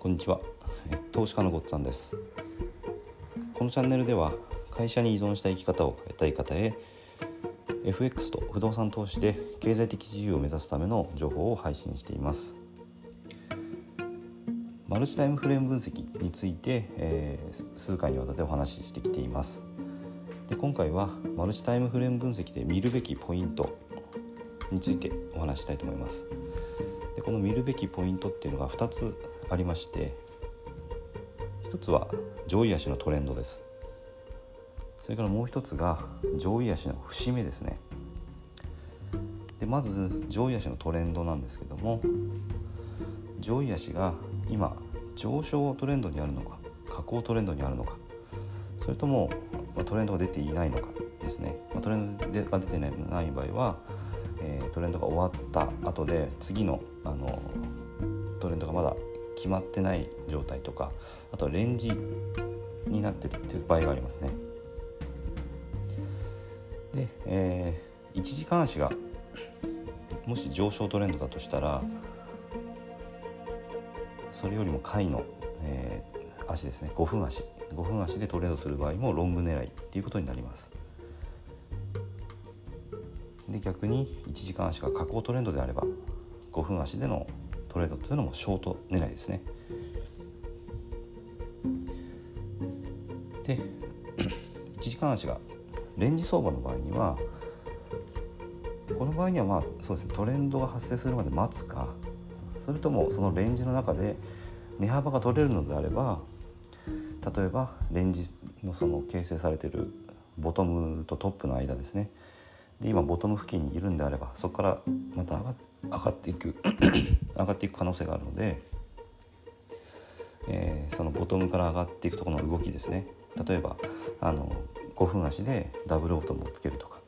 こんにちは。投資家のごっつぁんです。このチャンネルでは会社に依存した生き方を変えたい方へ FX と不動産投資で経済的自由を目指すための情報を配信しています。マルチタイムフレーム分析について、えー、数回にわたってお話ししてきています。で今回はマルチタイムフレーム分析で見るべきポイントについてお話したいと思います。でこの見るべきポイントっていうのが2つありまして1つは上位足のトレンドです。それからもう一つが上位足の節目ですね。でまず上位足のトレンドなんですけども上位足が今上昇トレンドにあるのか下降トレンドにあるのかそれともトレンドが出ていないのかですね。トレンドが出てない場合は、トレンドが終わった後で次のあのトレンドがまだ決まってない状態とかあとはレンジになってるっていう場合がありますね。で、えー、1時間足がもし上昇トレンドだとしたらそれよりも下位の、えー、足ですね5分足5分足でトレードする場合もロング狙いっていうことになります。で逆に1時間足が下降トレンドであれば5分足でのトレードというのもショート狙いですね。で 1時間足がレンジ相場の場合にはこの場合にはまあそうですねトレンドが発生するまで待つかそれともそのレンジの中で値幅が取れるのであれば例えばレンジのその形成されてるボトムとトップの間ですねで今ボトム付近にいるんであればそこからまた上がっ上がっていく 上がっていく可能性があるので、えー、そのボトムから上がっていくところの動きですね例えばあの5分足でダブルボトムをつけるとか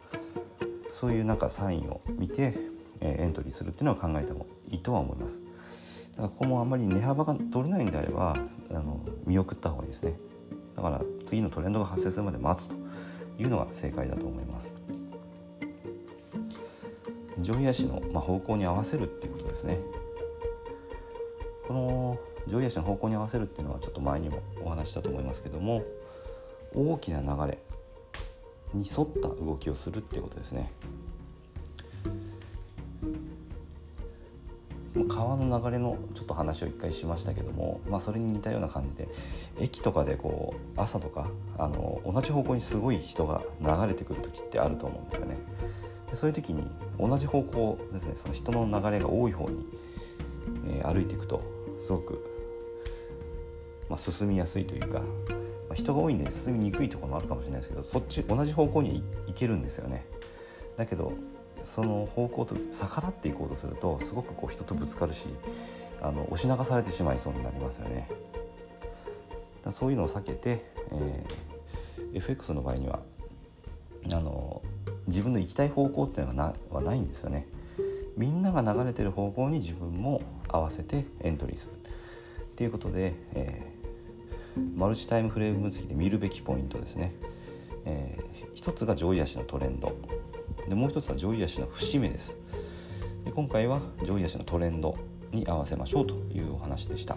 そういうなんかサインを見て、えー、エントリーするっていうのを考えてもいいとは思います。だからここもあんまり値幅が取れないんであればあの見送った方がいいですね。だから次のトレンドが発生するまで待つというのが正解だと思います。上位足の、ま方向に合わせるっていうことですねこの上位足の方向に合わせるっていうのはちょっと前にもお話したと思いますけども大きな流れに沿った動きをするっていうことですね川の流れのちょっと話を一回しましたけども、まあ、それに似たような感じで駅とかでこう朝とかあの同じ方向にすごい人が流れてくる時ってあると思うんですよね。そういう時に同じ方向ですねその人の流れが多い方に、えー、歩いていくとすごく、まあ、進みやすいというか、まあ、人が多いんで進みにくいところもあるかもしれないですけどそっち同じ方向に行けるんですよね。だけどその方向と逆らっていこうとするとすごくこう人とぶつかるしあの押し流されてしまいそうになりますよね。だそういうのを避けて、えー、FX の場合にはあの自分の行きたい方向っていうのははないんですよね。みんなが流れてる方向に自分も合わせてエントリーするっていうことで、えー、マルチタイムフレーム分析で見るべきポイントですね。えー、一つが上位足のトレンドでもう一つは上位足の節目ですで今回は上位足のトレンドに合わせましょうというお話でした。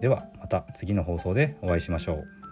ではまた次の放送でお会いしましょう。